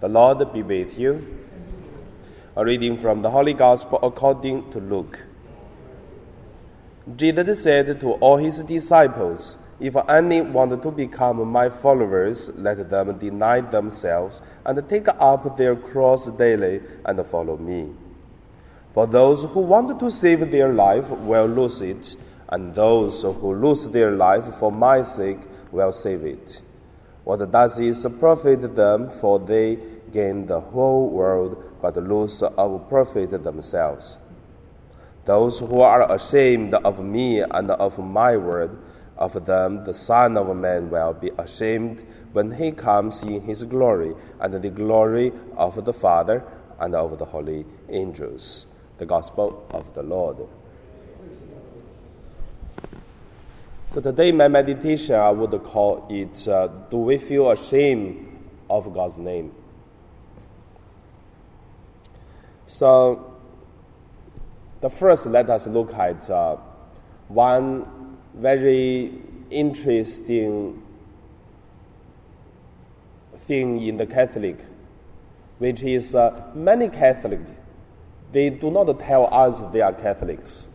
The Lord be with you. A reading from the Holy Gospel according to Luke. Jesus said to all his disciples, If any want to become my followers, let them deny themselves and take up their cross daily and follow me. For those who want to save their life will lose it, and those who lose their life for my sake will save it. What does it profit them? For they gain the whole world, but lose of profit themselves. Those who are ashamed of me and of my word, of them the Son of Man will be ashamed when he comes in his glory and the glory of the Father and of the holy angels. The Gospel of the Lord. So today, my meditation, I would call it uh, Do we feel ashamed of God's name? So, the first, let us look at uh, one very interesting thing in the Catholic, which is uh, many Catholics, they do not tell us they are Catholics.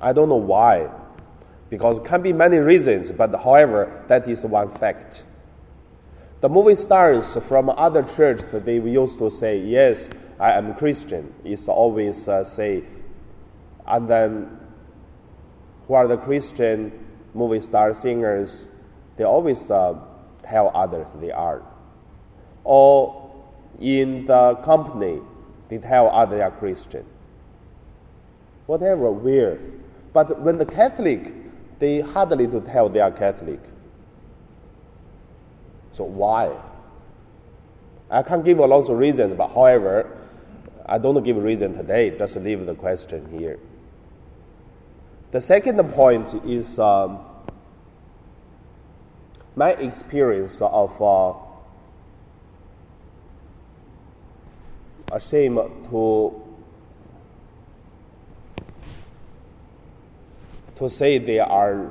I don't know why because can be many reasons, but however, that is one fact. The movie stars from other churches—they used to say, yes, I am Christian. It's always uh, say, and then who are the Christian movie star singers, they always uh, tell others they are. Or in the company, they tell others they are Christian. Whatever, where. But when the Catholic they hardly to tell they are Catholic. So why? I can't give a lot of reasons, but however, I don't give a reason today. Just leave the question here. The second point is um, my experience of uh, ashamed to to say they are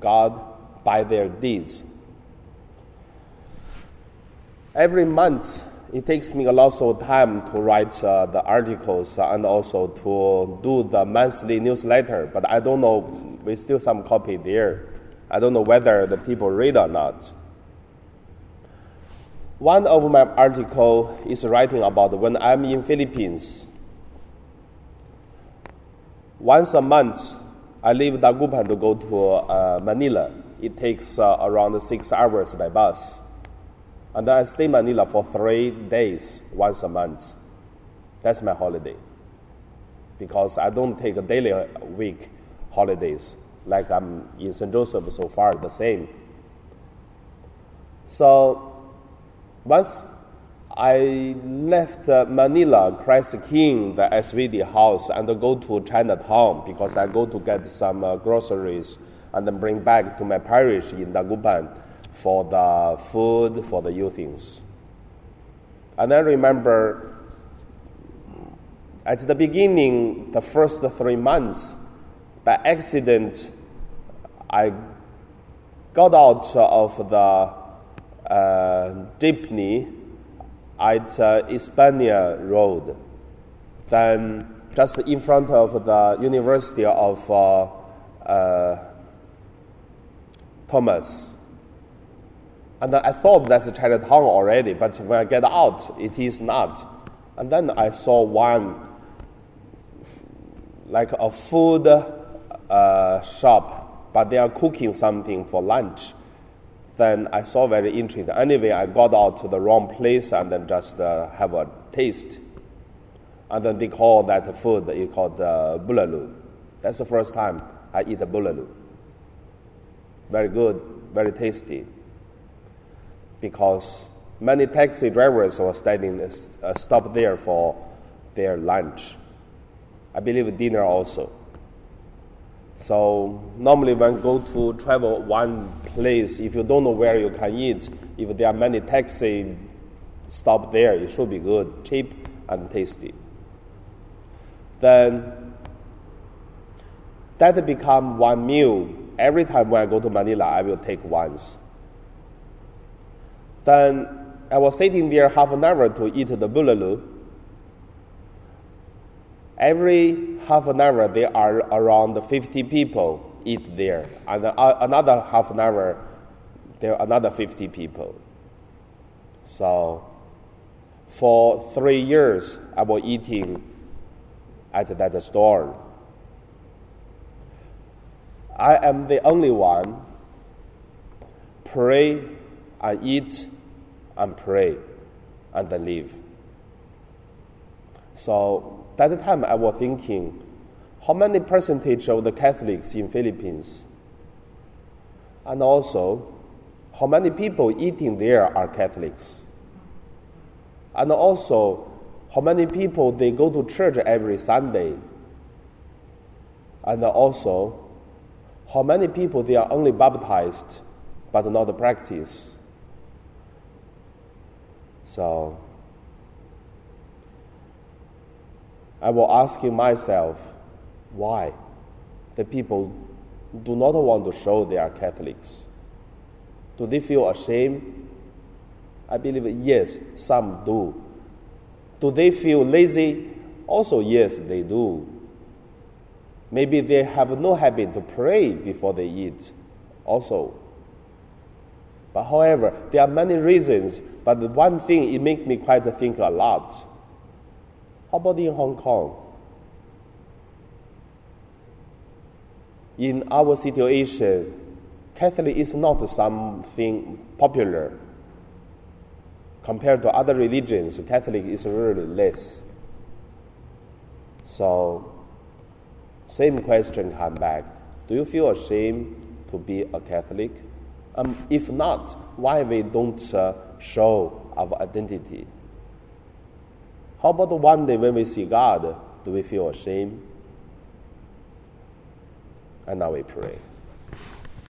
God by their deeds. Every month, it takes me a lot of time to write uh, the articles and also to do the monthly newsletter, but I don't know, we still some copy there. I don't know whether the people read or not. One of my article is writing about when I'm in Philippines. Once a month, I leave Dagupan to go to uh, Manila. It takes uh, around six hours by bus. And then I stay in Manila for three days, once a month. That's my holiday. Because I don't take a daily uh, week holidays like I'm in St. Joseph so far, the same. So once I left uh, Manila, Christ King, the SVD house, and go to Chinatown because I go to get some uh, groceries and then bring back to my parish in Dagupan for the food, for the youth things. And I remember at the beginning, the first three months, by accident, I got out of the uh, jeepney at uh, España Road, then just in front of the University of uh, uh, Thomas. And I thought that's Chinatown already, but when I get out, it is not. And then I saw one, like a food uh, shop, but they are cooking something for lunch then I saw very interesting. Anyway, I got out to the wrong place and then just uh, have a taste. And then they call that food, it's called uh, bulalo. That's the first time I eat a bulalo. Very good, very tasty. Because many taxi drivers were standing, uh, stop there for their lunch. I believe dinner also. So normally when go to travel one place, if you don't know where you can eat, if there are many taxi stop there, it should be good, cheap and tasty. Then that become one meal. Every time when I go to Manila, I will take once. Then I was sitting there half an hour to eat the bulalo. Every half an hour, there are around 50 people eat there, and uh, another half an hour, there are another 50 people. So, for three years, I was eating at that store. I am the only one pray and eat and pray and then leave. So that time I was thinking, how many percentage of the Catholics in Philippines? And also, how many people eating there are Catholics? And also, how many people they go to church every Sunday? And also, how many people they are only baptized but not practice? So, I was asking myself, why the people do not want to show they are Catholics? Do they feel ashamed? I believe yes, some do. Do they feel lazy? Also, yes, they do. Maybe they have no habit to pray before they eat, also. But however, there are many reasons, but the one thing it makes me quite think a lot. How about in Hong Kong? In our situation, Catholic is not something popular compared to other religions, Catholic is really less. So, same question come back. Do you feel ashamed to be a Catholic? Um, if not, why we don't uh, show our identity? How about one day when we see God, do we feel ashamed? And now we pray.